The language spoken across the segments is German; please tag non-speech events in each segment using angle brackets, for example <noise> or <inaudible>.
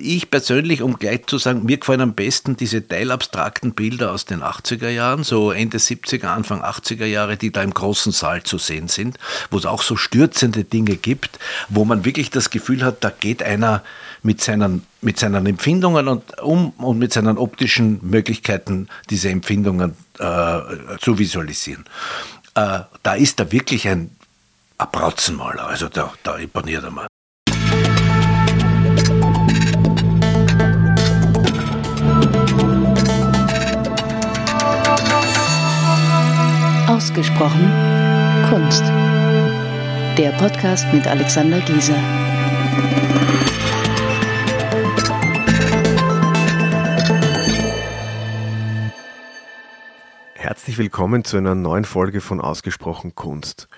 Ich persönlich, um gleich zu sagen, mir gefallen am besten diese teilabstrakten Bilder aus den 80er Jahren, so Ende 70er, Anfang 80er Jahre, die da im großen Saal zu sehen sind, wo es auch so stürzende Dinge gibt, wo man wirklich das Gefühl hat, da geht einer mit seinen, mit seinen Empfindungen und, um und mit seinen optischen Möglichkeiten diese Empfindungen äh, zu visualisieren. Äh, da ist da wirklich ein, Brauzenmaler, also da, da imponiert er mal. Ausgesprochen Kunst. Der Podcast mit Alexander Gieser. Herzlich willkommen zu einer neuen Folge von Ausgesprochen Kunst.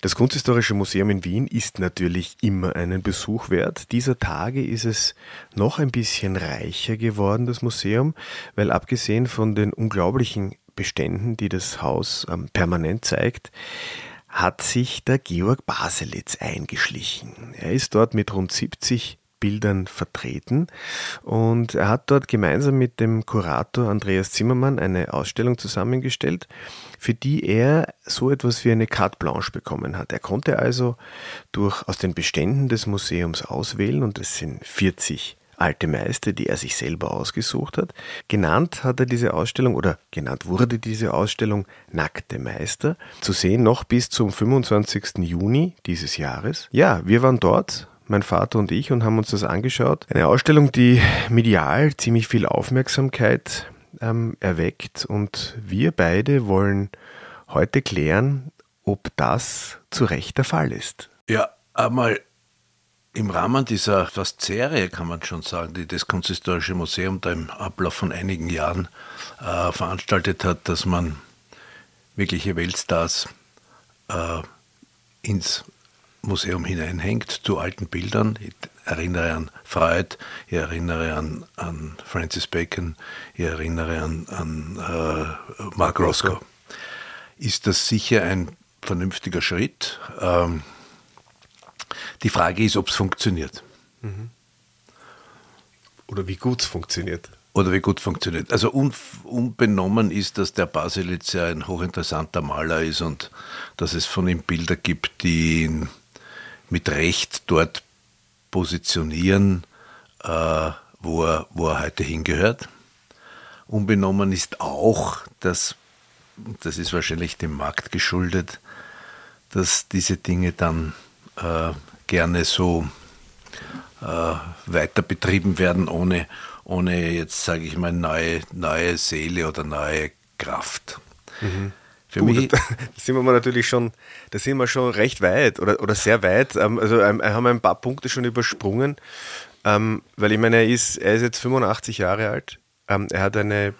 Das Kunsthistorische Museum in Wien ist natürlich immer einen Besuch wert. Dieser Tage ist es noch ein bisschen reicher geworden, das Museum, weil abgesehen von den unglaublichen Beständen, die das Haus ähm, permanent zeigt, hat sich der Georg Baselitz eingeschlichen. Er ist dort mit rund 70 Bildern vertreten und er hat dort gemeinsam mit dem Kurator Andreas Zimmermann eine Ausstellung zusammengestellt, für die er so etwas wie eine Carte Blanche bekommen hat. Er konnte also durch aus den Beständen des Museums auswählen und es sind 40 alte Meister, die er sich selber ausgesucht hat. Genannt hat er diese Ausstellung oder genannt wurde diese Ausstellung Nackte Meister. Zu sehen noch bis zum 25. Juni dieses Jahres. Ja, wir waren dort, mein Vater und ich, und haben uns das angeschaut. Eine Ausstellung, die medial ziemlich viel Aufmerksamkeit ähm, erweckt und wir beide wollen heute klären, ob das zu Recht der Fall ist. Ja, einmal im Rahmen dieser fast Serie, kann man schon sagen, die das Kunsthistorische Museum da im Ablauf von einigen Jahren äh, veranstaltet hat, dass man wirkliche Weltstars äh, ins Museum hineinhängt zu alten Bildern. Ich erinnere an Freud, ich erinnere an, an Francis Bacon, ich erinnere an, an äh, Mark Roscoe. Ist das sicher ein vernünftiger Schritt? Ähm, die Frage ist, ob es funktioniert. Mhm. Oder wie gut es funktioniert. Oder wie gut funktioniert. Also un, unbenommen ist, dass der Baselitz ja ein hochinteressanter Maler ist und dass es von ihm Bilder gibt, die ihn mit Recht dort positionieren, äh, wo, er, wo er heute hingehört. Unbenommen ist auch, dass, das ist wahrscheinlich dem Markt geschuldet, dass diese Dinge dann äh, gerne so äh, weiter betrieben werden, ohne, ohne jetzt, sage ich mal, neue, neue Seele oder neue Kraft. Mhm. Für Gut, mich, <laughs> da, sind wir natürlich schon, da sind wir schon recht weit oder, oder sehr weit. Ähm, also ähm, haben ein paar Punkte schon übersprungen, ähm, weil ich meine, er ist, er ist jetzt 85 Jahre alt. Er hat eine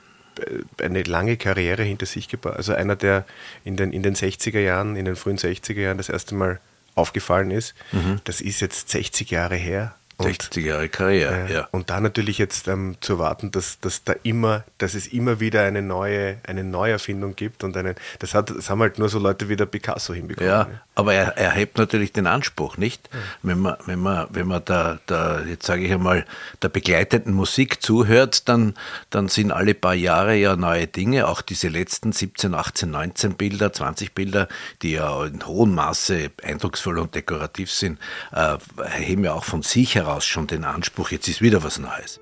eine lange Karriere hinter sich gebracht. Also einer, der in den, in den 60er Jahren, in den frühen 60er Jahren das erste Mal aufgefallen ist. Mhm. Das ist jetzt 60 Jahre her. 60 Jahre Karriere, äh, ja. Und da natürlich jetzt ähm, zu erwarten, dass, dass da immer, dass es immer wieder eine neue, eine Neuerfindung gibt und einen, das hat, das haben halt nur so Leute wie der Picasso hinbekommen. Ja, ne? Aber er, er hebt natürlich den Anspruch, nicht? Wenn man, wenn man, wenn man da, da jetzt sage ich einmal, der begleitenden Musik zuhört, dann, dann sind alle paar Jahre ja neue Dinge, auch diese letzten 17, 18, 19 Bilder, 20 Bilder, die ja in hohem Maße eindrucksvoll und dekorativ sind, äh, heben ja auch von sich heraus schon den Anspruch, jetzt ist wieder was Neues.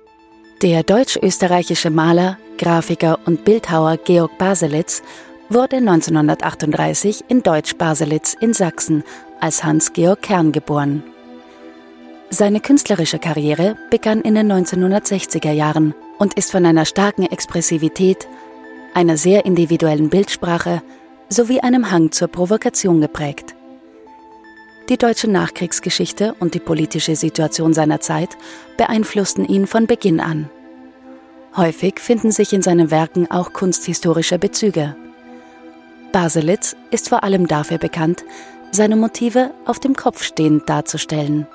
Der deutsch-österreichische Maler, Grafiker und Bildhauer Georg Baselitz wurde 1938 in Deutsch-Baselitz in Sachsen als Hans-Georg Kern geboren. Seine künstlerische Karriere begann in den 1960er Jahren und ist von einer starken Expressivität, einer sehr individuellen Bildsprache sowie einem Hang zur Provokation geprägt. Die deutsche Nachkriegsgeschichte und die politische Situation seiner Zeit beeinflussten ihn von Beginn an. Häufig finden sich in seinen Werken auch kunsthistorische Bezüge. Baselitz ist vor allem dafür bekannt, seine Motive auf dem Kopf stehend darzustellen.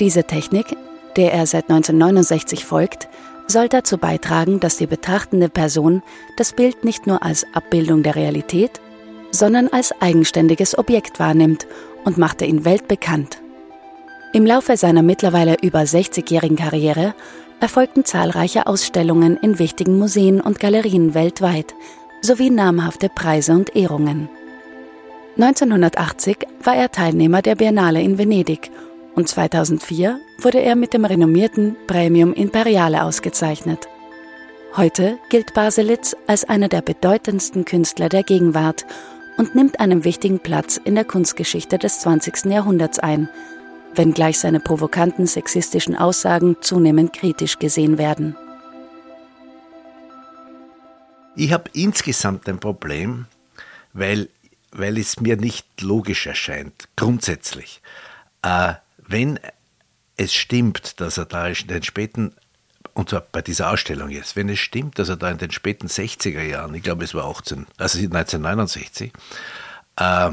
Diese Technik, der er seit 1969 folgt, soll dazu beitragen, dass die betrachtende Person das Bild nicht nur als Abbildung der Realität, sondern als eigenständiges Objekt wahrnimmt und machte ihn weltbekannt. Im Laufe seiner mittlerweile über 60-jährigen Karriere erfolgten zahlreiche Ausstellungen in wichtigen Museen und Galerien weltweit sowie namhafte Preise und Ehrungen. 1980 war er Teilnehmer der Biennale in Venedig und 2004 wurde er mit dem renommierten Premium Imperiale ausgezeichnet. Heute gilt Baselitz als einer der bedeutendsten Künstler der Gegenwart und nimmt einen wichtigen Platz in der Kunstgeschichte des 20. Jahrhunderts ein, wenngleich seine provokanten sexistischen Aussagen zunehmend kritisch gesehen werden. Ich habe insgesamt ein Problem, weil, weil es mir nicht logisch erscheint, grundsätzlich. Äh, wenn es stimmt, dass er da in den späten, und zwar bei dieser Ausstellung jetzt, wenn es stimmt, dass er da in den späten 60er Jahren, ich glaube es war 18, also 1969, äh,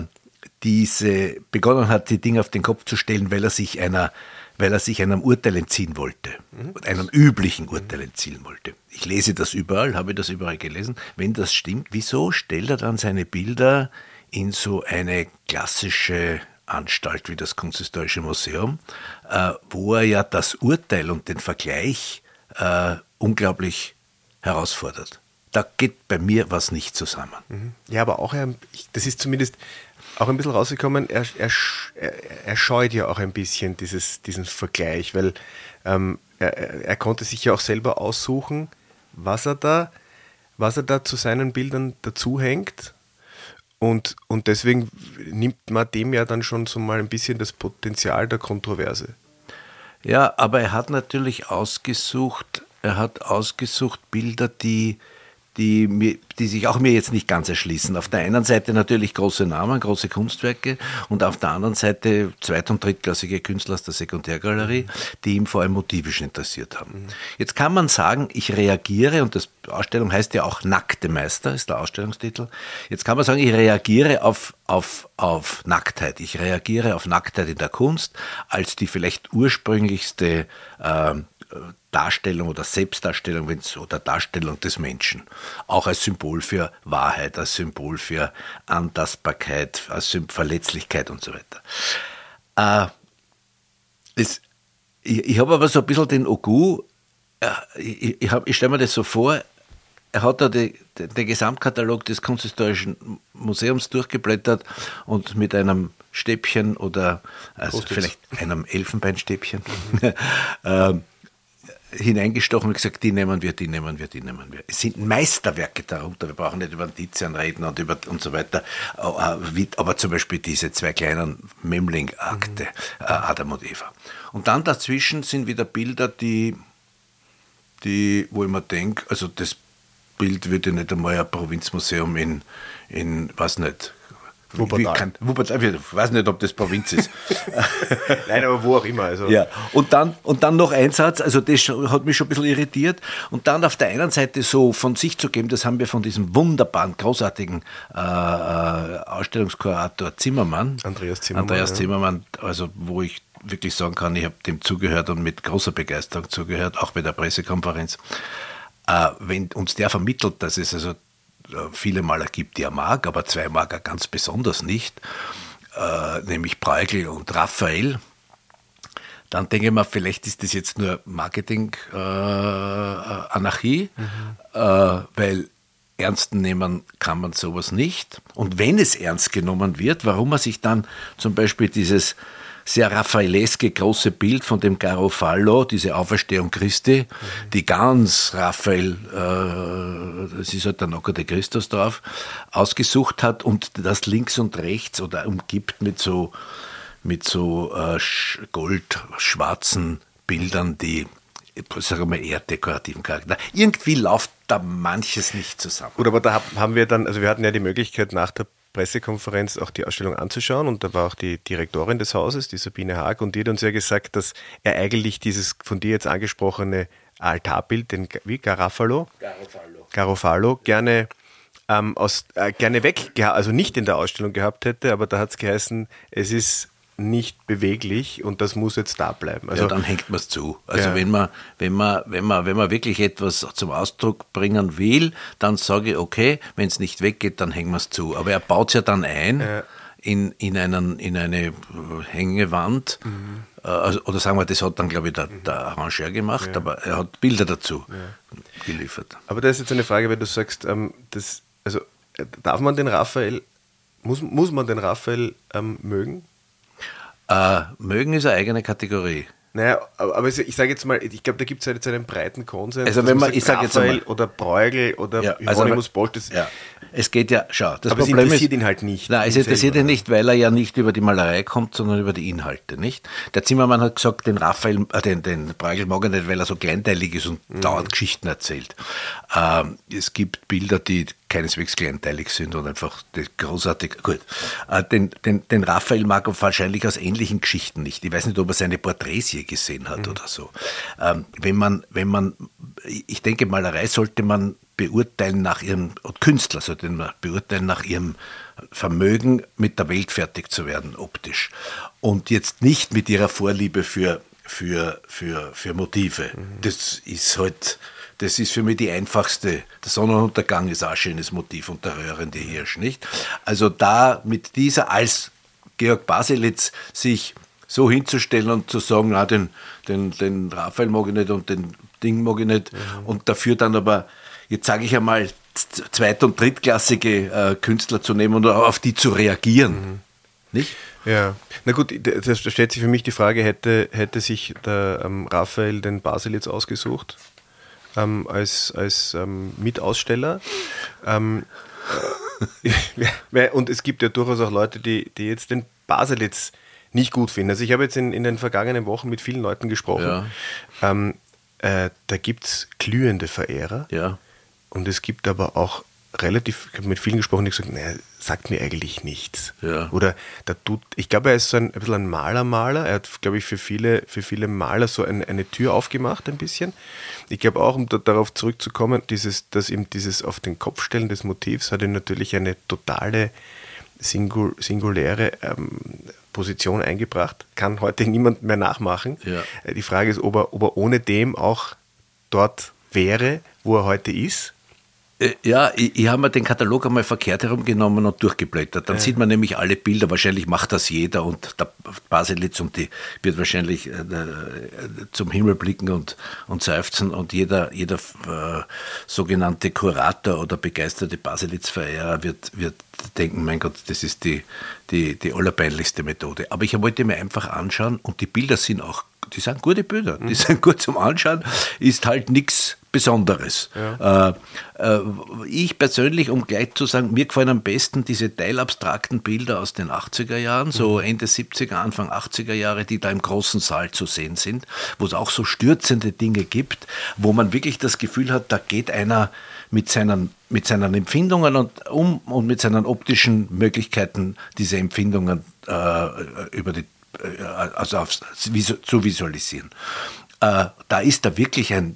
diese begonnen hat, die Dinge auf den Kopf zu stellen, weil er sich einer weil er sich einem Urteil entziehen wollte, einem üblichen Urteil entziehen wollte. Ich lese das überall, habe das überall gelesen. Wenn das stimmt, wieso stellt er dann seine Bilder in so eine klassische Anstalt wie das Kunsthistorische Museum, äh, wo er ja das Urteil und den Vergleich äh, unglaublich herausfordert. Da geht bei mir was nicht zusammen. Mhm. Ja, aber auch, das ist zumindest auch ein bisschen rausgekommen, er, er, er scheut ja auch ein bisschen dieses, diesen Vergleich, weil ähm, er, er konnte sich ja auch selber aussuchen, was er da, was er da zu seinen Bildern dazuhängt und, und deswegen nimmt man dem ja dann schon so mal ein bisschen das Potenzial der Kontroverse. Ja, aber er hat natürlich ausgesucht, er hat ausgesucht Bilder, die die, die sich auch mir jetzt nicht ganz erschließen. Auf der einen Seite natürlich große Namen, große Kunstwerke und auf der anderen Seite zweit- und drittklassige Künstler aus der Sekundärgalerie, die ihm vor allem motivisch interessiert haben. Jetzt kann man sagen, ich reagiere, und das Ausstellung heißt ja auch Nackte Meister, ist der Ausstellungstitel. Jetzt kann man sagen, ich reagiere auf, auf, auf Nacktheit. Ich reagiere auf Nacktheit in der Kunst als die vielleicht ursprünglichste äh, Darstellung oder Selbstdarstellung oder Darstellung des Menschen. Auch als Symbol für Wahrheit, als Symbol für Antastbarkeit, als Verletzlichkeit und so weiter. Äh, es, ich, ich habe aber so ein bisschen den Ogu, äh, ich, ich, ich stelle mir das so vor, er hat da die, die, den Gesamtkatalog des Kunsthistorischen Museums durchgeblättert und mit einem Stäbchen oder also vielleicht einem Elfenbeinstäbchen <laughs> äh, hineingestochen und gesagt, die nehmen wir, die nehmen wir, die nehmen wir. Es sind Meisterwerke darunter. Wir brauchen nicht über Tizian reden und, über, und so weiter. Äh, aber zum Beispiel diese zwei kleinen Memling-Akte, mhm. Adam und Eva. Und dann dazwischen sind wieder Bilder, die, die wo ich mir denke, also das Bild würde nicht einmal ein Provinzmuseum in, in was nicht, Wuppertal. Kann, Wuppertal. Ich weiß nicht, ob das Provinz ist. <laughs> Nein, aber wo auch immer. Also. Ja. Und, dann, und dann noch ein Satz, also das hat mich schon ein bisschen irritiert. Und dann auf der einen Seite so von sich zu geben, das haben wir von diesem wunderbaren, großartigen äh, äh Ausstellungskurator Zimmermann. Andreas Zimmermann. Andreas Zimmermann, also wo ich wirklich sagen kann, ich habe dem zugehört und mit großer Begeisterung zugehört, auch bei der Pressekonferenz. Äh, wenn uns der vermittelt, dass es also viele Maler gibt, die er mag, aber zwei mag er ganz besonders nicht, äh, nämlich Bruegel und Raphael. Dann denke ich mir, vielleicht ist das jetzt nur Marketing-Anarchie, äh, mhm. äh, weil ernst nehmen kann man sowas nicht. Und wenn es ernst genommen wird, warum man sich dann zum Beispiel dieses sehr raffaeleske große Bild von dem Garofallo, diese Auferstehung Christi, mhm. die ganz Raphael, äh, das ist halt der Nocker de Christus drauf, ausgesucht hat und das links und rechts oder umgibt mit so, mit so äh, goldschwarzen Bildern, die sagen wir eher dekorativen Charakter. Irgendwie läuft da manches nicht zusammen. Gut, aber da haben wir dann, also wir hatten ja die Möglichkeit nach der Pressekonferenz auch die Ausstellung anzuschauen. Und da war auch die Direktorin des Hauses, die Sabine Haag, und die hat uns ja gesagt, dass er eigentlich dieses von dir jetzt angesprochene Altarbild, den wie? Garofalo, Garofalo, Garofalo gerne ähm, aus, äh, gerne weg, also nicht in der Ausstellung gehabt hätte, aber da hat es geheißen, es ist nicht beweglich und das muss jetzt da bleiben. Also, ja, dann hängt man es zu. Also ja. wenn, man, wenn, man, wenn, man, wenn man wirklich etwas zum Ausdruck bringen will, dann sage ich, okay, wenn es nicht weggeht, dann hängen wir es zu. Aber er baut es ja dann ein. Ja. in, in, einen, in eine Hängewand. Mhm. Also, oder sagen wir, das hat dann, glaube ich, der, der Arrangeur gemacht, ja. aber er hat Bilder dazu geliefert. Aber da ist jetzt eine Frage, wenn du sagst, ähm, das, also darf man den Raphael, muss, muss man den Raphael ähm, mögen? Äh, mögen ist eine eigene Kategorie. Naja, aber ich sage jetzt mal, ich glaube, da gibt es halt jetzt einen breiten Konsens. Also wenn man, ich sage jetzt einmal, oder Bruegel oder ja, Hieronymus also, Bolt, ja. Es geht ja, schau, das aber Problem es interessiert ist, ihn halt nicht. Nein, es interessiert ihn nicht, weil er ja nicht über die Malerei kommt, sondern über die Inhalte, nicht? Der Zimmermann hat gesagt, den Raphael, äh, den, den Bruegel mag er nicht, weil er so kleinteilig ist und mhm. dauernd Geschichten erzählt. Ähm, es gibt Bilder, die keineswegs kleinteilig sind und einfach großartig. Gut. Äh, den, den, den Raphael mag er wahrscheinlich aus ähnlichen Geschichten nicht. Ich weiß nicht, ob er seine Porträts je gesehen hat mhm. oder so. Ähm, wenn man, wenn man, ich denke, Malerei sollte man beurteilen nach ihrem, Künstler sollte man beurteilen nach ihrem Vermögen, mit der Welt fertig zu werden, optisch. Und jetzt nicht mit ihrer Vorliebe für, für, für, für Motive. Mhm. Das ist halt, das ist für mich die einfachste. Der Sonnenuntergang ist auch ein schönes Motiv und der röhrende Hirsch, nicht? Also da mit dieser als Georg Baselitz sich so hinzustellen und zu sagen, na, den, den, den Raphael mag ich nicht und den Ding mag ich nicht. Mhm. Und dafür dann aber, jetzt sage ich einmal, zweit- und drittklassige äh, Künstler zu nehmen und auf die zu reagieren. Mhm. Nicht? Ja, na gut, da stellt sich für mich die Frage, hätte, hätte sich der ähm, Raphael den Baselitz ausgesucht? Ähm, als, als ähm, Mitaussteller. Ähm, <laughs> äh, und es gibt ja durchaus auch Leute, die, die jetzt den Baselitz nicht gut finden. Also ich habe jetzt in, in den vergangenen Wochen mit vielen Leuten gesprochen. Ja. Ähm, äh, da gibt es glühende Verehrer. Ja. Und es gibt aber auch relativ, ich habe mit vielen gesprochen, die gesagt naja, sagt mir eigentlich nichts. Ja. Oder da tut, ich glaube, er ist so ein, ein bisschen ein Maler-Maler. Er hat, glaube ich, für viele, für viele Maler so ein, eine Tür aufgemacht, ein bisschen. Ich glaube auch, um da, darauf zurückzukommen, dieses, dass ihm dieses auf den Kopf stellen des Motivs hat ihm natürlich eine totale Singul, singuläre ähm, Position eingebracht. Kann heute <laughs> niemand mehr nachmachen. Ja. Die Frage ist, ob er, ob er ohne dem auch dort wäre, wo er heute ist ja, ich, ich habe mir den Katalog einmal verkehrt herumgenommen und durchgeblättert. Dann ja. sieht man nämlich alle Bilder. Wahrscheinlich macht das jeder und der Baselitz und die wird wahrscheinlich äh, äh, zum Himmel blicken und, und seufzen und jeder, jeder äh, sogenannte Kurator oder begeisterte Baselitz-Verehrer wird, wird denken, mein Gott, das ist die, die, die allerpeinlichste Methode. Aber ich wollte mir einfach anschauen und die Bilder sind auch, die sind gute Bilder, die mhm. sind <laughs> gut zum Anschauen, ist halt nichts Besonderes. Ja. Äh, äh, ich persönlich, um gleich zu sagen, mir gefallen am besten diese teilabstrakten Bilder aus den 80er Jahren, so mhm. Ende 70er, Anfang 80er Jahre, die da im großen Saal zu sehen sind, wo es auch so stürzende Dinge gibt, wo man wirklich das Gefühl hat, da geht einer mit seinen, mit seinen Empfindungen und, um und mit seinen optischen Möglichkeiten diese Empfindungen äh, über die, äh, also auf, zu visualisieren. Äh, da ist da wirklich ein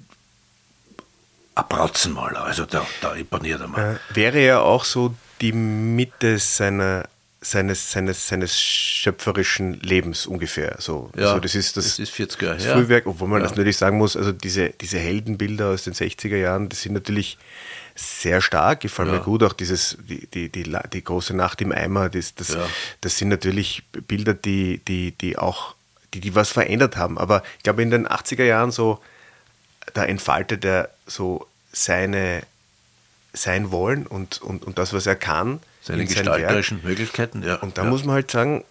ein Bratzenmaler, also da, da imponiert er mal. Äh, wäre ja auch so die Mitte seiner, seines, seines, seines schöpferischen Lebens ungefähr. So, ja, also das ist das, das ist 40 Jahre das Frühwerk, obwohl man ja. das natürlich sagen muss, also diese, diese Heldenbilder aus den 60er Jahren, das sind natürlich sehr stark, gefallen ja. mir gut, auch dieses, die, die, die, die, große Nacht im Eimer, das, das, ja. das sind natürlich Bilder, die, die, die auch, die, die was verändert haben. Aber ich glaube, in den 80er Jahren so, da entfaltet er so seine, sein Wollen und, und, und das, was er kann. Seine gestalterischen Möglichkeiten, ja. Und da ja. muss man halt sagen,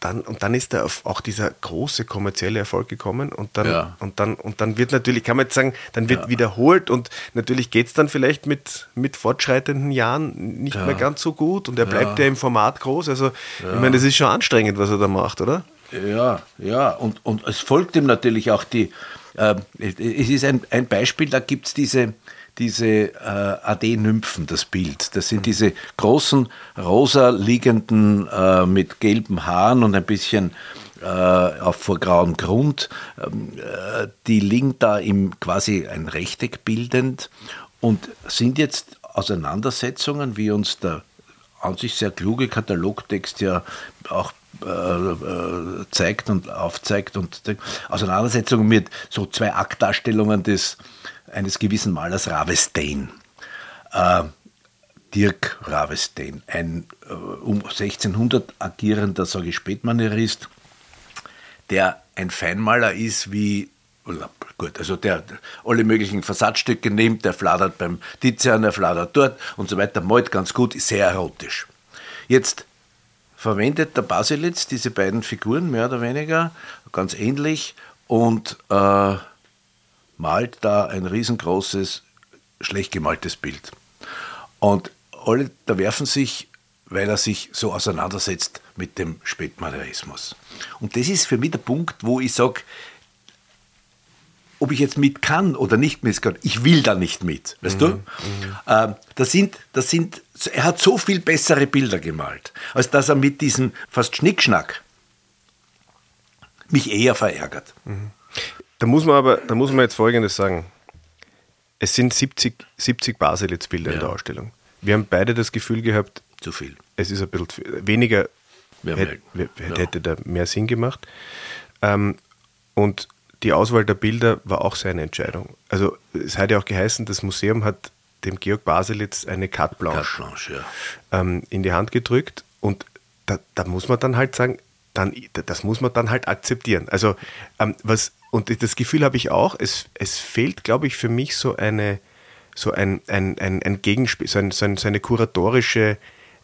dann, und dann ist da auch dieser große kommerzielle Erfolg gekommen und dann, ja. und dann, und dann wird natürlich, kann man jetzt sagen, dann wird ja. wiederholt und natürlich geht es dann vielleicht mit, mit fortschreitenden Jahren nicht mehr ganz so gut und er bleibt ja, im Format groß. Also ich meine, das ist schon anstrengend, was er da macht, oder? Ja, ja, und, und es folgt ihm natürlich auch die, es ist ein, ein Beispiel, da gibt es diese, diese äh, AD-Nymphen, das Bild. Das sind diese großen, rosa liegenden äh, mit gelben Haaren und ein bisschen äh, auf vor grauem Grund. Ähm, äh, die liegen da im quasi ein Rechteck bildend und sind jetzt Auseinandersetzungen, wie uns der an sich sehr kluge Katalogtext ja auch äh, zeigt und aufzeigt und Auseinandersetzungen mit so zwei Aktdarstellungen des, eines gewissen Malers Ravestein. Äh, Dirk Ravestein, ein äh, um 1600 agierender, sage ich, Spätmanierist, der ein Feinmaler ist wie Gut, also der alle möglichen Versatzstücke nimmt, der fladert beim Tizian, der fladert dort und so weiter, malt ganz gut, ist sehr erotisch. Jetzt verwendet der Baselitz diese beiden Figuren mehr oder weniger ganz ähnlich und äh, malt da ein riesengroßes, schlecht gemaltes Bild. Und alle da werfen sich, weil er sich so auseinandersetzt mit dem Spätmanierismus. Und das ist für mich der Punkt, wo ich sage, ob ich jetzt mit kann oder nicht mit kann, ich will da nicht mit, weißt mhm. du? Mhm. Äh, das sind, das sind, er hat so viel bessere Bilder gemalt, als dass er mit diesem fast Schnickschnack mich eher verärgert. Mhm. Da muss man aber, da muss man jetzt Folgendes sagen. Es sind 70, 70 Baselitz-Bilder ja. in der Ausstellung. Wir haben beide das Gefühl gehabt, zu viel. Es ist ein bisschen weniger, hätte, hätte da mehr Sinn gemacht. Ähm, und die Auswahl der Bilder war auch seine Entscheidung. Also es hat ja auch geheißen, das Museum hat dem Georg Baselitz eine Carte Blanche, Carte Blanche ja. ähm, in die Hand gedrückt und da, da, muss man dann halt sagen, dann, das muss man dann halt akzeptieren. Also ähm, was, und das Gefühl habe ich auch, es, es fehlt, glaube ich, für mich so eine, so ein, ein, ein, ein Gegenspiel, so, ein, so, ein, so eine kuratorische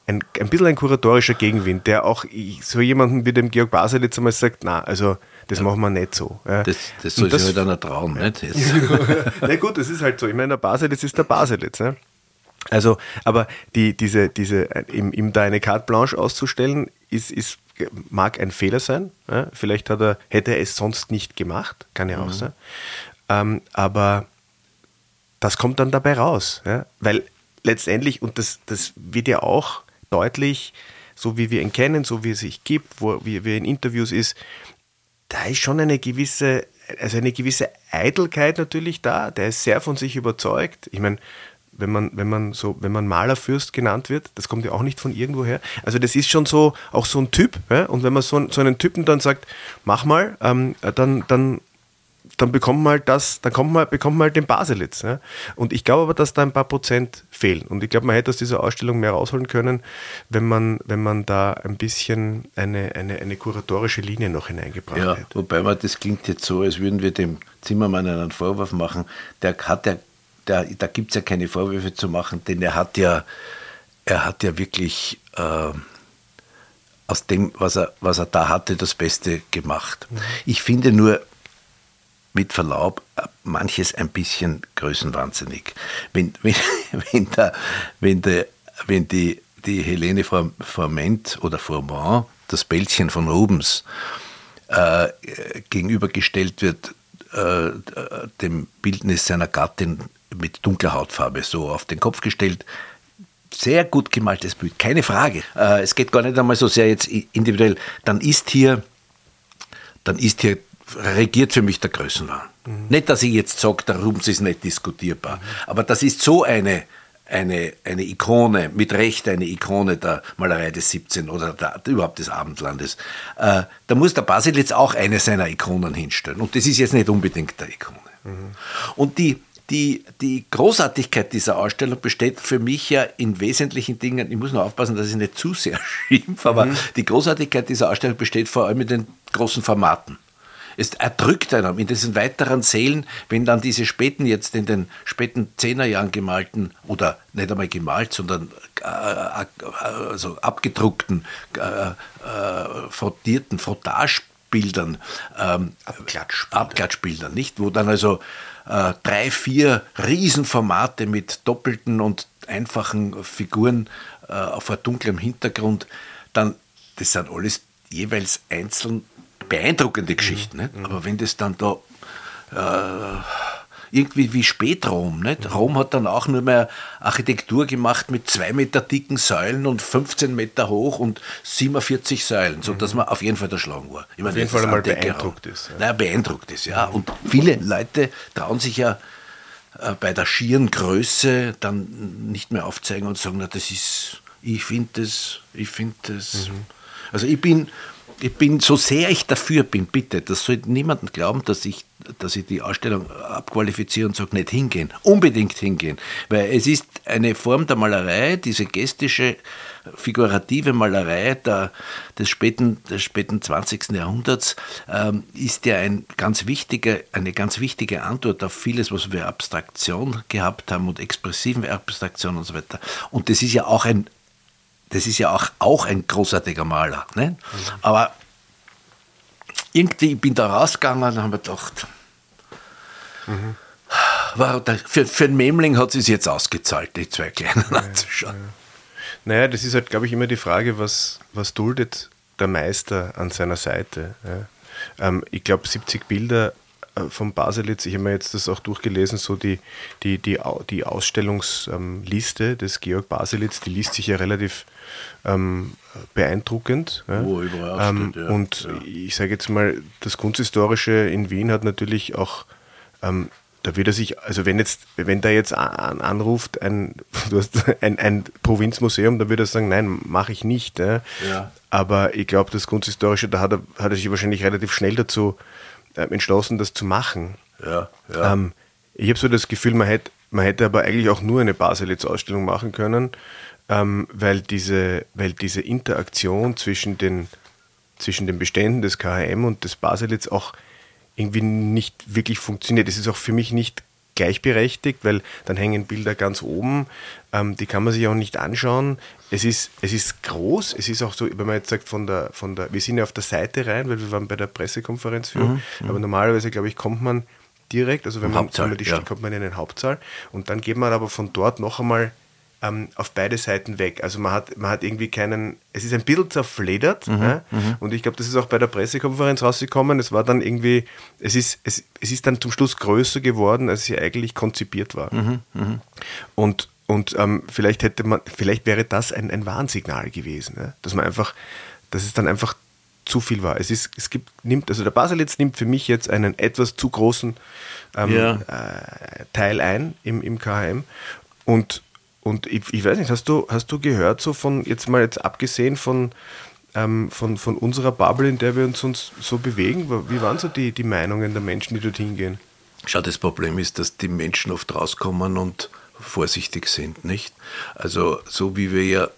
ein, ein bisschen ein kuratorischer Gegenwind, der auch so jemanden wie dem Georg Baselitz einmal sagt, na, also das machen wir nicht so. Ja. Das, das soll sich halt einer trauen, nicht? <laughs> na gut, das ist halt so. Ich meine, der Baselitz ist der Baselitz. Ne? Also, aber die, diese, diese, ihm, ihm da eine Carte Blanche auszustellen, ist, ist, mag ein Fehler sein. Ja? Vielleicht hat er, hätte er es sonst nicht gemacht, kann ja auch mhm. sein. Ähm, aber das kommt dann dabei raus. Ja? Weil letztendlich, und das, das wird ja auch deutlich, so wie wir ihn kennen, so wie er sich gibt, wo, wie, er in Interviews ist, da ist schon eine gewisse, also eine gewisse Eitelkeit natürlich da. Der ist sehr von sich überzeugt. Ich meine, wenn man, wenn man so, wenn man Malerfürst genannt wird, das kommt ja auch nicht von irgendwoher. Also das ist schon so, auch so ein Typ. Ja? Und wenn man so, so einen Typen dann sagt, mach mal, ähm, dann, dann dann bekommt man halt das, dann kommt man, bekommt man halt den Baselitz. Ja? Und ich glaube aber, dass da ein paar Prozent fehlen. Und ich glaube, man hätte aus dieser Ausstellung mehr rausholen können, wenn man, wenn man da ein bisschen eine, eine, eine kuratorische Linie noch hineingebracht ja, hätte. Wobei man, das klingt jetzt so, als würden wir dem Zimmermann einen Vorwurf machen. Der hat ja, der, da gibt es ja keine Vorwürfe zu machen, denn er hat ja, er hat ja wirklich äh, aus dem, was er, was er da hatte, das Beste gemacht. Mhm. Ich finde nur, mit Verlaub manches ein bisschen größenwahnsinnig. Wenn, <laughs> wenn, wenn, der, wenn, der, wenn die, die Helene Forment oder Formant, das Bällchen von Rubens, äh, gegenübergestellt wird äh, dem Bildnis seiner Gattin mit dunkler Hautfarbe, so auf den Kopf gestellt, sehr gut gemaltes Bild, keine Frage. Äh, es geht gar nicht einmal so sehr jetzt individuell. Dann ist hier, dann ist hier regiert für mich der Größenwahn. Mhm. Nicht, dass ich jetzt sage, der Rubens ist nicht diskutierbar, mhm. aber das ist so eine, eine, eine Ikone, mit Recht eine Ikone der Malerei des 17. oder der, überhaupt des Abendlandes. Äh, da muss der Baselitz auch eine seiner Ikonen hinstellen. Und das ist jetzt nicht unbedingt der Ikone. Mhm. Und die, die, die Großartigkeit dieser Ausstellung besteht für mich ja in wesentlichen Dingen, ich muss nur aufpassen, dass ich nicht zu sehr <laughs> schimpfe, aber mhm. die Großartigkeit dieser Ausstellung besteht vor allem in den großen Formaten es erdrückt einen in diesen weiteren Sälen, wenn dann diese späten, jetzt in den späten Zehnerjahren gemalten oder nicht einmal gemalt, sondern äh, äh also abgedruckten, äh, äh, frottierten Frottagebildern, ähm, Abklatschbilder. Abklatschbildern, nicht? Wo dann also äh, drei, vier Riesenformate mit doppelten und einfachen Figuren äh, auf einem dunklen Hintergrund, dann, das sind alles jeweils einzeln beeindruckende Geschichten. Mhm. Nicht? Aber wenn das dann da äh, irgendwie wie Spätrom. Nicht? Rom hat dann auch nur mehr Architektur gemacht mit zwei Meter dicken Säulen und 15 Meter hoch und 47 Säulen, sodass mhm. man auf jeden Fall erschlagen war. Ich meine, auf jeden Fall einmal beeindruckt ist. Ja. Naja, beeindruckt ist, ja. Und viele Leute trauen sich ja äh, bei der schieren Größe dann nicht mehr aufzeigen und sagen, na, das ist, ich finde das, ich finde das. Mhm. Also ich bin, ich bin, so sehr ich dafür bin, bitte, das soll niemanden glauben, dass ich, dass ich die Ausstellung abqualifiziere und sage, nicht hingehen. Unbedingt hingehen. Weil es ist eine Form der Malerei, diese gestische, figurative Malerei der, des, späten, des späten 20. Jahrhunderts, ähm, ist ja ein ganz wichtige, eine ganz wichtige Antwort auf vieles, was wir Abstraktion gehabt haben und expressiven Abstraktion und so weiter. Und das ist ja auch ein das ist ja auch, auch ein großartiger Maler. Ne? Aber irgendwie, ich bin da rausgegangen und habe gedacht, mhm. der, für, für einen Memling hat es jetzt ausgezahlt, die zwei Kleinen ja, anzuschauen. Ja. Naja, das ist halt, glaube ich, immer die Frage, was, was duldet der Meister an seiner Seite. Ja. Ähm, ich glaube, 70 Bilder vom Baselitz, ich habe mir jetzt das auch durchgelesen, so die, die, die, die Ausstellungsliste des Georg Baselitz, die liest sich ja relativ ähm, beeindruckend. Oh, ähm, steht, ja. Und ja. ich sage jetzt mal, das Kunsthistorische in Wien hat natürlich auch ähm, da wird er sich, also wenn jetzt, wenn da jetzt an, anruft ein, <laughs> du hast ein, ein Provinzmuseum, dann würde er sagen, nein, mache ich nicht. Ja. ja. Aber ich glaube, das Kunsthistorische, da hat er, hat er sich wahrscheinlich relativ schnell dazu äh, entschlossen, das zu machen. Ja, ja. Ähm, ich habe so das Gefühl, man hätte, man hätte aber eigentlich auch nur eine Baselitz-Ausstellung machen können, ähm, weil, diese, weil diese Interaktion zwischen den, zwischen den Beständen des KHM und des Baselitz auch irgendwie nicht wirklich funktioniert. Es ist auch für mich nicht gleichberechtigt, weil dann hängen Bilder ganz oben, ähm, die kann man sich auch nicht anschauen. Es ist, es ist groß, es ist auch so, wenn man jetzt sagt, von der, von der, wir sind ja auf der Seite rein, weil wir waren bei der Pressekonferenz für, mhm, mhm. aber normalerweise, glaube ich, kommt man direkt, also wenn man, wenn man die ja. kommt man in den Hauptsaal und dann geht man aber von dort noch einmal ähm, auf beide Seiten weg. Also man hat, man hat irgendwie keinen, es ist ein bisschen zerfledert mhm, ja? mhm. und ich glaube, das ist auch bei der Pressekonferenz rausgekommen. Es war dann irgendwie, es ist, es, es ist dann zum Schluss größer geworden, als es eigentlich konzipiert war. Mhm, mh. Und, und ähm, vielleicht hätte man, vielleicht wäre das ein, ein Warnsignal gewesen, ja? dass man einfach, dass es dann einfach zu viel war. Es ist, es gibt, nimmt, also der Baselitz nimmt für mich jetzt einen etwas zu großen ähm, ja. äh, Teil ein im, im KHM und und ich, ich, weiß nicht, hast du, hast du gehört, so von, jetzt mal jetzt abgesehen von, ähm, von, von unserer Bubble, in der wir uns, uns so bewegen, wie waren so die, die Meinungen der Menschen, die dorthin gehen? Schau, das Problem ist, dass die Menschen oft rauskommen und vorsichtig sind, nicht? Also, so wie wir ja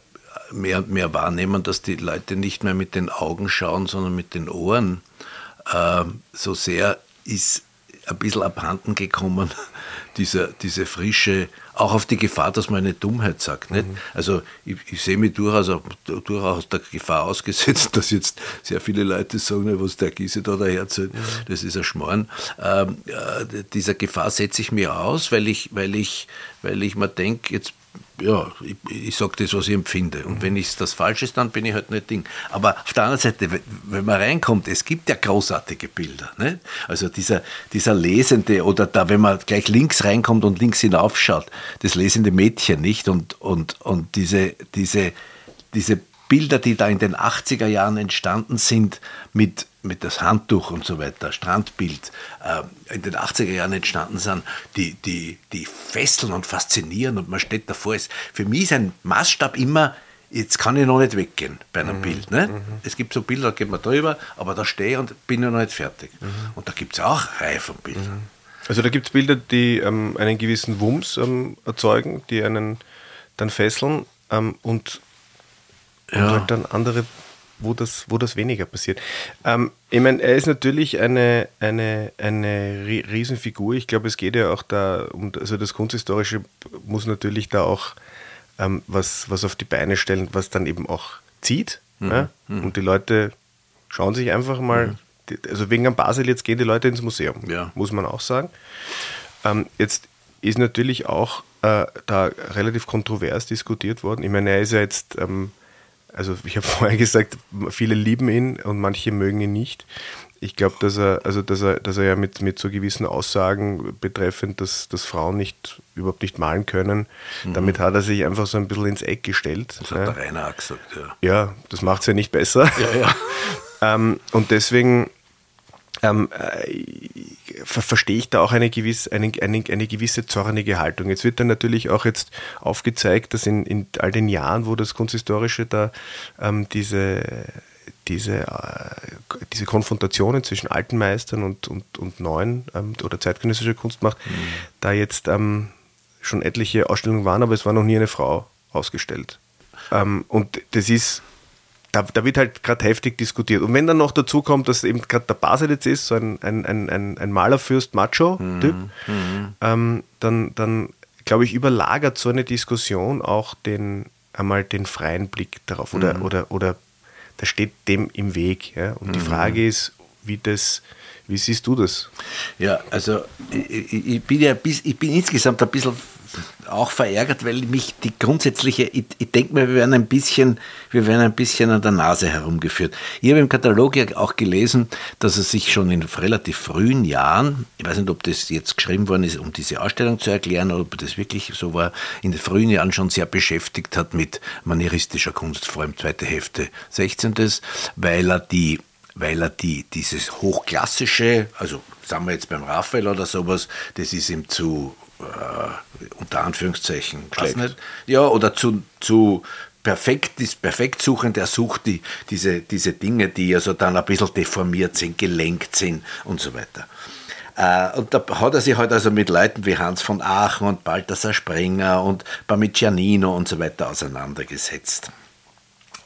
mehr und mehr wahrnehmen, dass die Leute nicht mehr mit den Augen schauen, sondern mit den Ohren, äh, so sehr ist ein bisschen abhanden gekommen, dieser, diese frische, auch auf die Gefahr, dass man eine Dummheit sagt. Nicht? Mhm. Also ich, ich, sehe mich durchaus, durchaus der Gefahr ausgesetzt, <laughs> dass jetzt sehr viele Leute sagen, was der Giese da daherzählt, mhm. das ist ein Schmarrn. Ähm, äh, dieser Gefahr setze ich mir aus, weil ich, weil ich, weil ich mir denke, jetzt ja, ich, ich sage das, was ich empfinde. Und wenn es das falsch ist, dann bin ich halt nicht Ding. Aber auf der anderen Seite, wenn man reinkommt, es gibt ja großartige Bilder. Ne? Also dieser, dieser Lesende oder da, wenn man gleich links reinkommt und links hinaufschaut, das lesende Mädchen, nicht? Und, und, und diese, diese, diese Bilder, die da in den 80er Jahren entstanden sind, mit, mit das Handtuch und so weiter, Strandbild, äh, in den 80er Jahren entstanden sind, die, die, die fesseln und faszinieren und man steht davor. Ist, für mich ist ein Maßstab immer, jetzt kann ich noch nicht weggehen bei einem mhm. Bild. Ne? Mhm. Es gibt so Bilder, da geht man drüber, aber da stehe ich und bin ich noch nicht fertig. Mhm. Und da gibt es auch Reihe von Bildern. Mhm. Also da gibt es Bilder, die ähm, einen gewissen Wumms ähm, erzeugen, die einen dann fesseln ähm, und ja. und halt dann andere, wo das, wo das weniger passiert. Ähm, ich meine, er ist natürlich eine, eine, eine Riesenfigur. Ich glaube, es geht ja auch da um, also das Kunsthistorische muss natürlich da auch ähm, was, was auf die Beine stellen, was dann eben auch zieht. Mhm. Ja? Mhm. Und die Leute schauen sich einfach mal, mhm. also wegen am Basel jetzt gehen die Leute ins Museum, ja. muss man auch sagen. Ähm, jetzt ist natürlich auch äh, da relativ kontrovers diskutiert worden. Ich meine, er ist ja jetzt ähm, also ich habe <laughs> vorher gesagt, viele lieben ihn und manche mögen ihn nicht. Ich glaube, dass er, also dass er, dass er ja mit, mit so gewissen Aussagen betreffend, dass, dass Frauen nicht überhaupt nicht malen können, mhm. damit hat er sich einfach so ein bisschen ins Eck gestellt. Das hat ja. der Rainer auch gesagt, ja. Ja, das macht es ja nicht besser. Ja, ja. <laughs> ähm, und deswegen ähm, äh, verstehe ich da auch eine, gewisse, eine, eine, eine, gewisse zornige Haltung. Jetzt wird dann natürlich auch jetzt aufgezeigt, dass in, in all den Jahren, wo das Kunsthistorische da ähm, diese diese, äh, diese Konfrontationen zwischen alten Meistern und, und, und neuen ähm, oder zeitgenössischer Kunst macht, mhm. da jetzt ähm, schon etliche Ausstellungen waren, aber es war noch nie eine Frau ausgestellt. Ähm, und das ist, da, da wird halt gerade heftig diskutiert. Und wenn dann noch dazu kommt, dass eben gerade der Baselitz ist, so ein, ein, ein, ein Malerfürst Macho-Typ, mhm. mhm. ähm, dann, dann glaube ich, überlagert so eine Diskussion auch den, einmal den freien Blick darauf oder, mhm. oder, oder das steht dem im Weg. Ja? Und die mhm. Frage ist, wie das, wie siehst du das? Ja, also ich, ich, bin ja ich bin insgesamt ein bisschen auch verärgert, weil mich die grundsätzliche, ich, ich denke mir, wir werden ein bisschen, wir werden ein bisschen an der Nase herumgeführt. Ich habe im Katalog ja auch gelesen, dass er sich schon in relativ frühen Jahren, ich weiß nicht, ob das jetzt geschrieben worden ist, um diese Ausstellung zu erklären, oder ob das wirklich so war, in den frühen Jahren schon sehr beschäftigt hat mit manieristischer Kunst, vor allem zweite Hälfte 16. weil er die weil er die, dieses hochklassische, also sagen wir jetzt beim Raphael oder sowas, das ist ihm zu äh, unter Anführungszeichen, nicht, ja, oder zu, zu perfekt ist, perfekt suchen, der sucht die, diese, diese Dinge, die also dann ein bisschen deformiert sind, gelenkt sind und so weiter. Äh, und da hat er sich halt also mit Leuten wie Hans von Aachen und Balthasar Sprenger und Parmigianino und so weiter auseinandergesetzt.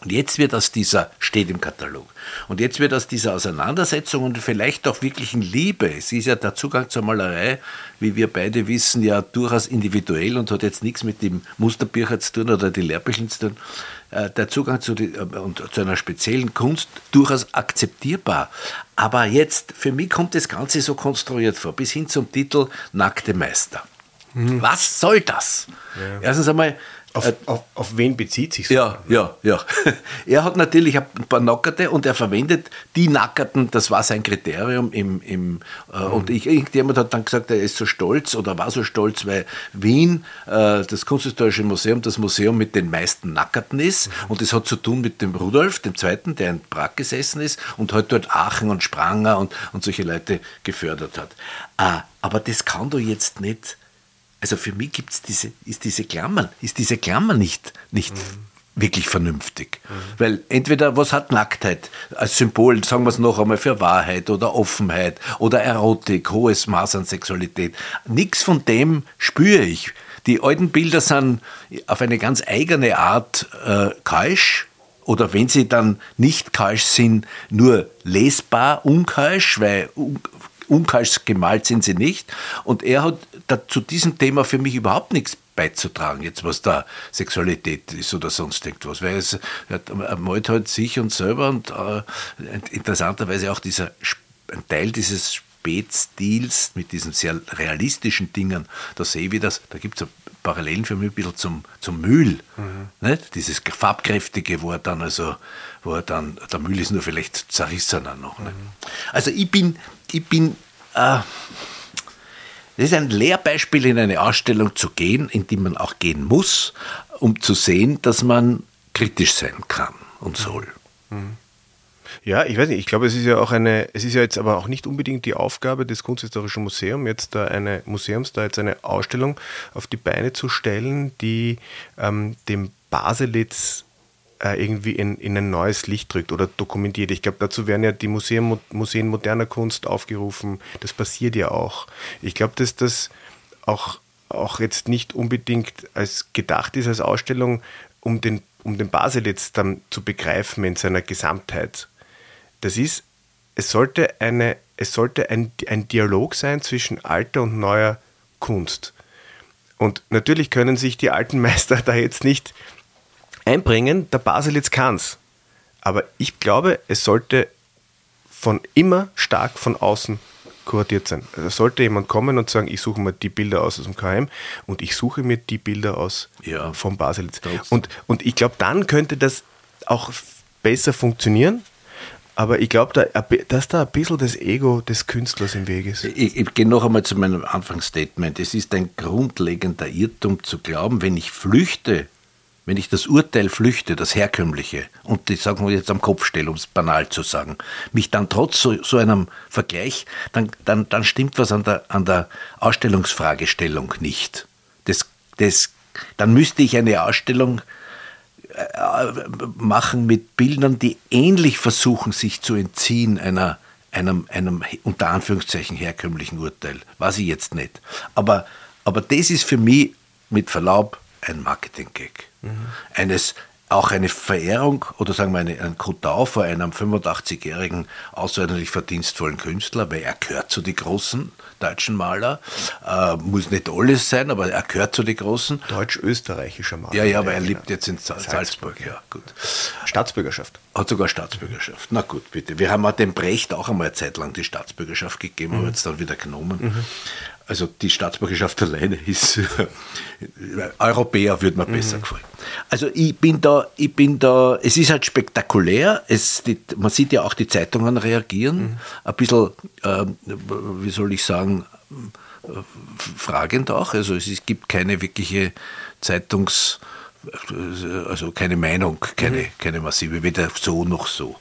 Und jetzt wird aus dieser, steht im Katalog, und jetzt wird aus dieser Auseinandersetzung und vielleicht auch wirklichen Liebe, es ist ja der Zugang zur Malerei, wie wir beide wissen, ja durchaus individuell und hat jetzt nichts mit dem Musterbücher zu tun oder die Lehrbücher zu tun, äh, der Zugang zu, die, äh, und zu einer speziellen Kunst durchaus akzeptierbar. Aber jetzt, für mich kommt das Ganze so konstruiert vor, bis hin zum Titel Nackte Meister. Mhm. Was soll das? Ja. Erstens einmal, auf, äh, auf, auf, wen bezieht sich Ja, ja, ja. <laughs> Er hat natürlich ein paar Nackerte und er verwendet die Nackerten, das war sein Kriterium. Im, im, äh, mhm. Und ich, irgendjemand hat dann gesagt, er ist so stolz oder war so stolz, weil Wien, äh, das Kunsthistorische Museum, das Museum mit den meisten Nackerten ist. Mhm. Und das hat zu tun mit dem Rudolf, dem Zweiten, der in Prag gesessen ist und halt dort Aachen und Spranger und, und solche Leute gefördert hat. Ah, aber das kann doch jetzt nicht also für mich gibt's diese, ist diese Klammer, ist diese Klammer nicht, nicht mhm. wirklich vernünftig. Mhm. Weil entweder was hat Nacktheit als Symbol, sagen wir es noch einmal, für Wahrheit oder Offenheit oder Erotik, hohes Maß an Sexualität. Nichts von dem spüre ich. Die alten Bilder sind auf eine ganz eigene Art äh, keusch, oder wenn sie dann nicht keusch sind, nur lesbar unkeusch, weil unkeusch gemalt sind sie nicht. Und er hat zu diesem Thema für mich überhaupt nichts beizutragen, jetzt was da Sexualität ist oder sonst irgendwas. Weil es, er malt halt sich und selber und äh, interessanterweise auch dieser, ein Teil dieses Spätstils mit diesen sehr realistischen Dingen, da sehe ich wieder, da gibt es Parallelen für mich ein bisschen zum, zum Mühl. Mhm. Nicht? Dieses farbkräftige, wo er dann also, wo er dann, der Mühl ist nur vielleicht zerrissener noch. Mhm. Also ich bin, ich bin, äh, das ist ein Lehrbeispiel, in eine Ausstellung zu gehen, in die man auch gehen muss, um zu sehen, dass man kritisch sein kann und soll. Mhm. Ja, ich weiß nicht, ich glaube, es ist ja auch eine, es ist ja jetzt aber auch nicht unbedingt die Aufgabe des Kunsthistorischen Museums, jetzt da eine Museums da jetzt eine Ausstellung auf die Beine zu stellen, die ähm, dem Baselitz äh, irgendwie in, in ein neues Licht drückt oder dokumentiert. Ich glaube, dazu werden ja die Museen, Museen moderner Kunst aufgerufen. Das passiert ja auch. Ich glaube, dass das auch, auch jetzt nicht unbedingt als gedacht ist als Ausstellung, um den, um den Baselitz dann zu begreifen in seiner Gesamtheit. Das ist, es sollte, eine, es sollte ein, ein Dialog sein zwischen alter und neuer Kunst. Und natürlich können sich die alten <laughs> Meister da jetzt nicht einbringen, der Baselitz kann es. Aber ich glaube, es sollte von immer stark von außen kuratiert sein. Also sollte jemand kommen und sagen, ich suche mir die Bilder aus aus dem KM und ich suche mir die Bilder aus ja. vom Baselitz. Und, und ich glaube, dann könnte das auch besser funktionieren. Aber ich glaube, da, dass da ein bisschen das Ego des Künstlers im Weg ist. Ich, ich gehe noch einmal zu meinem Anfangsstatement. Es ist ein grundlegender Irrtum zu glauben, wenn ich flüchte wenn ich das Urteil flüchte, das herkömmliche, und ich sage mal jetzt am Kopf stelle, um es banal zu sagen, mich dann trotz so, so einem Vergleich, dann, dann, dann stimmt was an der, an der Ausstellungsfragestellung nicht. Das, das, dann müsste ich eine Ausstellung machen mit Bildern, die ähnlich versuchen, sich zu entziehen einer, einem, einem unter Anführungszeichen herkömmlichen Urteil. Weiß ich jetzt nicht. Aber, aber das ist für mich mit Verlaub ein Marketing-Gag. Mhm. Eines auch eine Verehrung oder sagen wir eine, ein Kotau vor einem 85-jährigen außerordentlich verdienstvollen Künstler, weil er gehört zu den großen deutschen Maler. Äh, muss nicht alles sein, aber er gehört zu den großen. Deutsch-österreichischer Maler. Ja, ja, aber er lebt jetzt in Salzburg. Salzburg. Ja, gut. Staatsbürgerschaft. Hat sogar Staatsbürgerschaft. Na gut, bitte. Wir haben dem Brecht auch einmal eine Zeit lang die Staatsbürgerschaft gegeben, mhm. haben jetzt dann wieder genommen. Mhm. Also die Staatsbürgerschaft <laughs> alleine ist, Europäer würde mir mhm. besser gefallen. Also ich bin da, ich bin da, es ist halt spektakulär, es, die, man sieht ja auch die Zeitungen reagieren, mhm. ein bisschen, äh, wie soll ich sagen, äh, fragend auch. Also es gibt keine wirkliche Zeitungs- also keine Meinung, keine, mhm. keine massive, weder so noch so.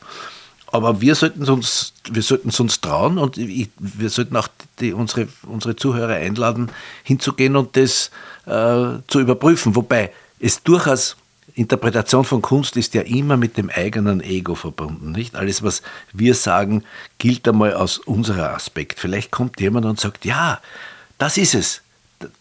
Aber wir sollten uns, wir sollten uns trauen und ich, wir sollten auch die, unsere, unsere Zuhörer einladen, hinzugehen und das äh, zu überprüfen. Wobei es durchaus, Interpretation von Kunst ist ja immer mit dem eigenen Ego verbunden. Nicht alles, was wir sagen, gilt einmal aus unserem Aspekt. Vielleicht kommt jemand und sagt, ja, das ist es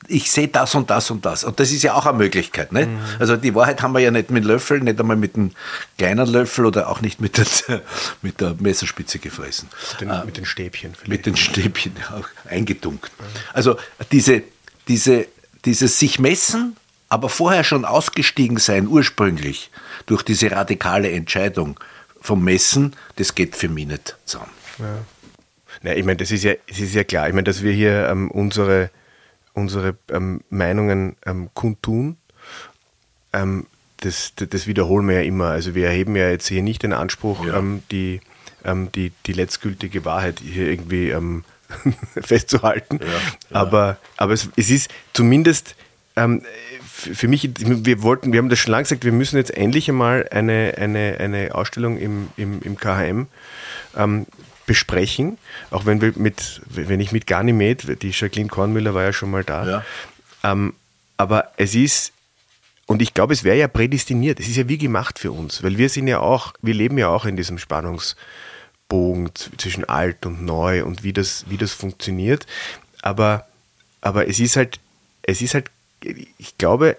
ich sehe das und das und das. Und das ist ja auch eine Möglichkeit. Nicht? Mhm. Also die Wahrheit haben wir ja nicht mit Löffeln, nicht einmal mit einem kleinen Löffel oder auch nicht mit der, <laughs> mit der Messerspitze gefressen. Mit den, äh, mit den Stäbchen vielleicht. Mit den Stäbchen, ja, auch eingedunkt. Mhm. Also diese, diese, dieses sich messen, aber vorher schon ausgestiegen sein, ursprünglich, durch diese radikale Entscheidung vom Messen, das geht für mich nicht zusammen. Ja. Na, ich meine, das ist ja, das ist ja klar. Ich meine, dass wir hier ähm, unsere unsere ähm, Meinungen ähm, kundtun. Ähm, das, das, wiederholen wir ja immer. Also wir erheben ja jetzt hier nicht den Anspruch, ja. Ähm, die, ähm, die, die letztgültige Wahrheit hier irgendwie ähm, <laughs> festzuhalten. Ja, ja. Aber, aber es, es ist zumindest für mich, wir wollten, wir haben das schon lange gesagt, wir müssen jetzt endlich einmal eine, eine, eine Ausstellung im, im, im KHM besprechen, auch wenn wir mit, wenn ich mit Ganymed, die Jacqueline Kornmüller war ja schon mal da, ja. Ähm, aber es ist, und ich glaube, es wäre ja prädestiniert, es ist ja wie gemacht für uns, weil wir sind ja auch, wir leben ja auch in diesem Spannungsbogen zwischen alt und neu und wie das, wie das funktioniert, aber, aber es ist halt, es ist halt, ich glaube,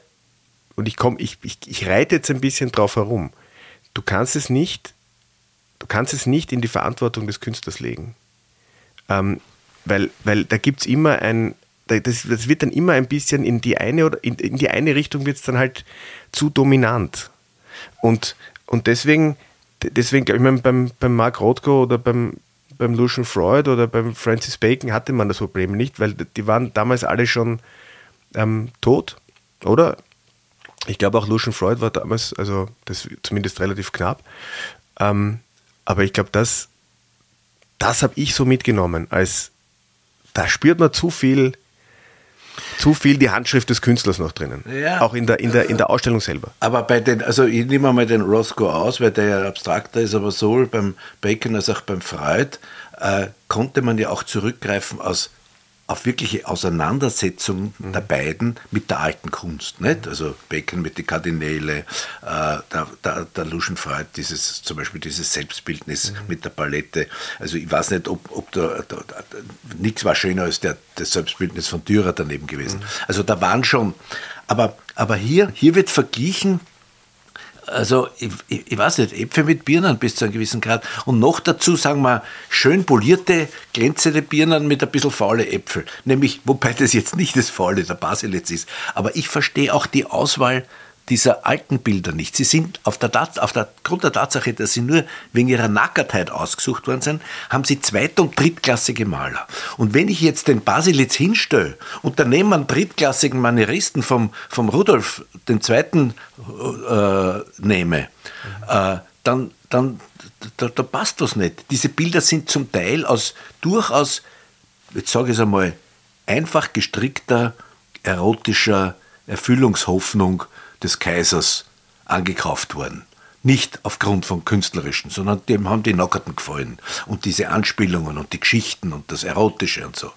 und ich komme, ich, ich, ich reite jetzt ein bisschen drauf herum, du kannst es nicht du kannst es nicht in die Verantwortung des Künstlers legen. Ähm, weil, weil da gibt es immer ein, das, das, wird dann immer ein bisschen in die eine oder in, in die eine Richtung wird es dann halt zu dominant. Und, und deswegen, deswegen ich, meine, beim, beim Mark Rothko oder beim, beim Lucian Freud oder beim Francis Bacon hatte man das Problem nicht, weil die waren damals alle schon ähm, tot, oder? Ich glaube auch Lucian Freud war damals, also das zumindest relativ knapp. Ähm, aber ich glaube, das, das habe ich so mitgenommen, als da spürt man zu viel, zu viel die Handschrift des Künstlers noch drinnen. Ja. Auch in der, in, der, in der Ausstellung selber. Aber bei den, also ich nehme mal den Roscoe aus, weil der ja abstrakter ist, aber sowohl beim Bacon als auch beim Freud äh, konnte man ja auch zurückgreifen aus auf wirkliche Auseinandersetzung mhm. der beiden mit der alten Kunst. Nicht? Also Bacon mit den Kardinäle, äh, der, der, der Lucian Freud, dieses, zum Beispiel dieses Selbstbildnis mhm. mit der Palette. Also ich weiß nicht, ob, ob da, da, da nichts war schöner als der, das Selbstbildnis von Dürer daneben gewesen. Mhm. Also da waren schon, aber, aber hier, hier wird verglichen, also ich, ich, ich, weiß nicht, Äpfel mit Birnen bis zu einem gewissen Grad. Und noch dazu, sagen wir, schön polierte, glänzende Birnen mit ein bisschen faule Äpfel. Nämlich, wobei das jetzt nicht das Faule der Baselitz ist. Aber ich verstehe auch die Auswahl dieser alten Bilder nicht. Sie sind auf der, auf der Grund der Tatsache, dass sie nur wegen ihrer Nackertheit ausgesucht worden sind, haben sie zweit- und drittklassige Maler. Und wenn ich jetzt den Basilitz hinstelle und daneben einen drittklassigen Manieristen vom, vom Rudolf, zweiten, äh, nehme, äh, dann, dann da, da passt was nicht. Diese Bilder sind zum Teil aus durchaus, jetzt sage ich es einmal, einfach gestrickter, erotischer Erfüllungshoffnung des Kaisers angekauft worden. Nicht aufgrund von künstlerischen, sondern dem haben die Nockerten gefallen. Und diese Anspielungen und die Geschichten und das Erotische und so.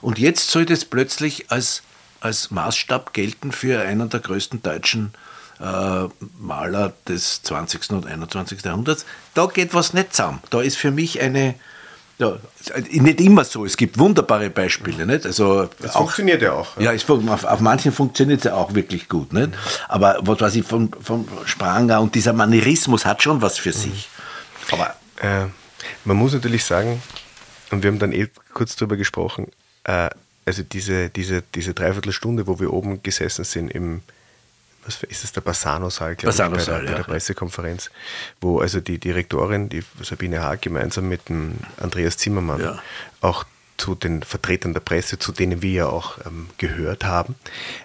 Und jetzt soll das plötzlich als, als Maßstab gelten für einen der größten deutschen äh, Maler des 20. und 21. Jahrhunderts. Da geht was nicht zusammen. Da ist für mich eine, ja, nicht immer so. Es gibt wunderbare Beispiele. Nicht? Also das auch, funktioniert ja auch. Ja, es, auf, auf manchen funktioniert es ja auch wirklich gut. Nicht? Aber was weiß ich, vom, vom Spranger und dieser Manierismus hat schon was für sich. Aber äh, man muss natürlich sagen, und wir haben dann eh kurz darüber gesprochen, äh, also diese, diese, diese Dreiviertelstunde, wo wir oben gesessen sind im, ist das, der Bassano-Saal, glaube Bassano ich, bei der, bei der Pressekonferenz, wo also die Direktorin, die Sabine Haag, gemeinsam mit dem Andreas Zimmermann ja. auch zu den Vertretern der Presse, zu denen wir ja auch ähm, gehört haben,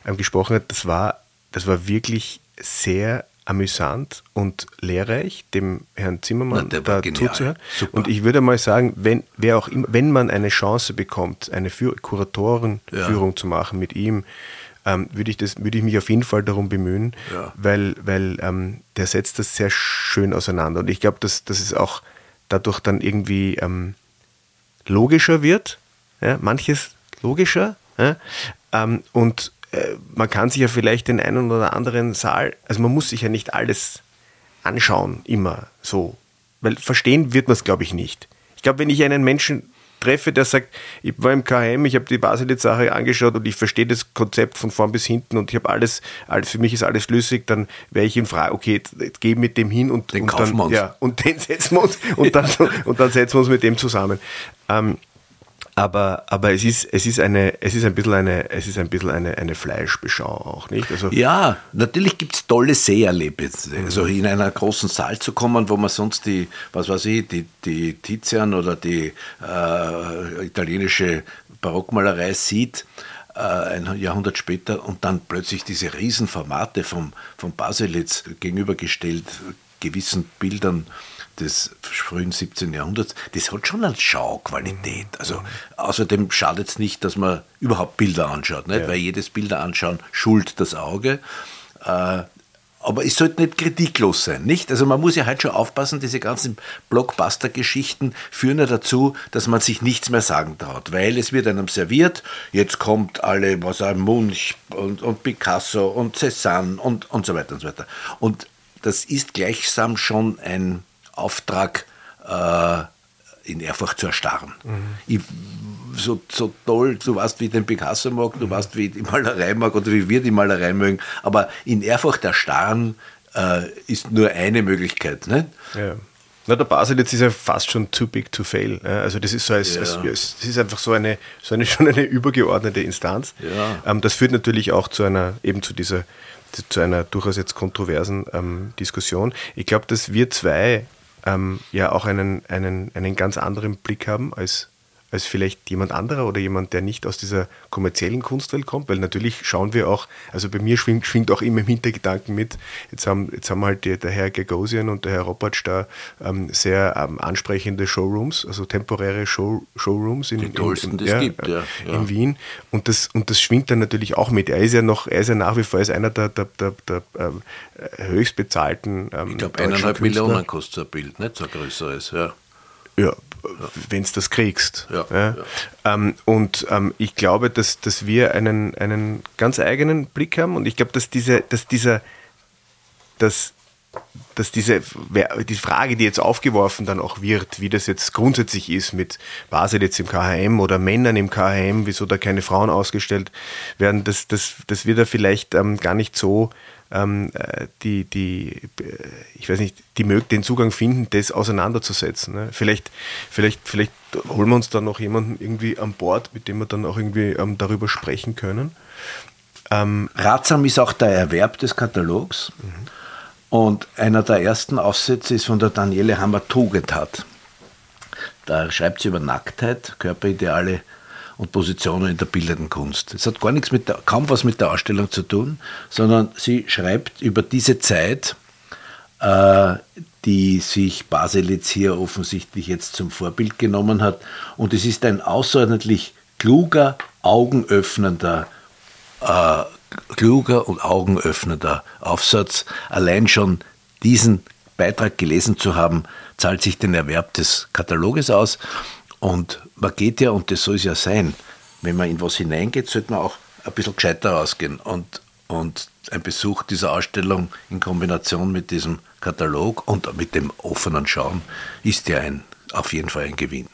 ähm, gesprochen hat, das war, das war wirklich sehr amüsant und lehrreich, dem Herrn Zimmermann Na, da zuzuhören. Super. Und ich würde mal sagen, wenn, wer auch immer, wenn man eine Chance bekommt, eine Kuratorenführung ja. zu machen mit ihm, ähm, würde ich, das, würde ich mich auf jeden Fall darum bemühen, ja. weil, weil ähm, der setzt das sehr schön auseinander. Und ich glaube, dass, dass es auch dadurch dann irgendwie ähm, logischer wird, ja, manches logischer. Ja, ähm, und äh, man kann sich ja vielleicht den einen oder anderen Saal, also man muss sich ja nicht alles anschauen, immer so. Weil verstehen wird man es, glaube ich, nicht. Ich glaube, wenn ich einen Menschen treffe, der sagt, ich war im KM, ich habe die Baselitz-Sache angeschaut und ich verstehe das Konzept von vorn bis hinten und ich habe alles, alles, für mich ist alles schlüssig, dann wäre ich ihn frage, okay, jetzt, jetzt geh mit dem hin und, den und dann, ja, und <laughs> den setzen wir uns und dann, und dann setzen wir uns mit dem zusammen. Ähm, aber, aber es ist, es ist eine, es ist ein bisschen eine, es ist ein bisschen eine, eine Fleischbeschau auch, nicht? Also ja, natürlich gibt es tolle Seherlebnisse. Mhm. Also in einer großen Saal zu kommen, wo man sonst die, was weiß ich, die, die Tizian oder die äh, italienische Barockmalerei sieht, äh, ein Jahrhundert später und dann plötzlich diese Riesenformate vom, vom Baselitz gegenübergestellt, gewissen Bildern des frühen 17. Jahrhunderts, das hat schon eine Schauqualität. Also außerdem schadet es nicht, dass man überhaupt Bilder anschaut, nicht? Ja. weil jedes Bilder anschauen schult das Auge. Äh, aber es sollte nicht kritiklos sein, nicht? Also man muss ja halt schon aufpassen, diese ganzen Blockbuster-Geschichten führen ja dazu, dass man sich nichts mehr sagen traut, weil es wird einem serviert, jetzt kommt alle, was auch Munch und, und Picasso und Cézanne und, und so weiter und so weiter. Und das ist gleichsam schon ein Auftrag, äh, in Erfurt zu erstarren. Mhm. Ich, so, so toll, du weißt, wie ich den Picasso mag, du mhm. weißt, wie ich die Malerei mag oder wie wir die Malerei mögen, aber in Erfurt erstarren äh, ist nur eine Möglichkeit. Nicht? Ja. Na, der Baselitz ist ja fast schon too big to fail. Also das ist so als, ja. als, das ist einfach so eine, so eine <laughs> schon eine übergeordnete Instanz. Ja. Ähm, das führt natürlich auch zu einer, eben zu dieser, zu einer durchaus jetzt kontroversen ähm, Diskussion. Ich glaube, dass wir zwei ähm, ja auch einen, einen, einen ganz anderen Blick haben als als vielleicht jemand anderer oder jemand, der nicht aus dieser kommerziellen Kunstwelt kommt, weil natürlich schauen wir auch, also bei mir schwingt, schwingt auch immer im Hintergedanken mit, jetzt haben, jetzt haben halt der Herr Gagosian und der Herr Robert da ähm, sehr ähm, ansprechende Showrooms, also temporäre Show, Showrooms in, in, in, ja, gibt, ja, ja. in Wien und das, und das schwingt dann natürlich auch mit. Er ist ja noch, er ist ja nach wie vor als einer der, der, der, der ähm, höchst bezahlten ähm, Ich glaube, eineinhalb Millionen kostet so ein Bild, nicht so ein größeres, ja. Ja, wenn du das kriegst. Ja, ja. Ähm, und ähm, ich glaube, dass, dass wir einen, einen ganz eigenen Blick haben und ich glaube, dass, diese, dass dieser, dass, dass diese die Frage, die jetzt aufgeworfen dann auch wird, wie das jetzt grundsätzlich ist mit Basel jetzt im KHM oder Männern im KHM, wieso da keine Frauen ausgestellt werden, dass, dass, dass wir da vielleicht ähm, gar nicht so ähm, äh, die, die, äh, ich weiß nicht, die den Zugang finden, das auseinanderzusetzen. Ne? Vielleicht, vielleicht, vielleicht holen wir uns dann noch jemanden irgendwie an Bord, mit dem wir dann auch irgendwie ähm, darüber sprechen können. Ähm, Ratsam ist auch der Erwerb des Katalogs. Mhm. Und einer der ersten Aufsätze ist von der Daniele Hammer Tugendhat. Da schreibt sie über Nacktheit, Körperideale und Positionen in der bildenden Kunst. Es hat gar nichts mit der, kaum was mit der Ausstellung zu tun, sondern sie schreibt über diese Zeit, äh, die sich Baselitz hier offensichtlich jetzt zum Vorbild genommen hat. Und es ist ein außerordentlich kluger, augenöffnender, äh, kluger und augenöffnender Aufsatz. Allein schon diesen Beitrag gelesen zu haben, zahlt sich den Erwerb des Kataloges aus. Und man geht ja, und das soll es ja sein, wenn man in was hineingeht, sollte man auch ein bisschen gescheiter rausgehen. Und, Und ein Besuch dieser Ausstellung in Kombination mit diesem Katalog und mit dem offenen Schauen ist ja ein, auf jeden Fall ein Gewinn.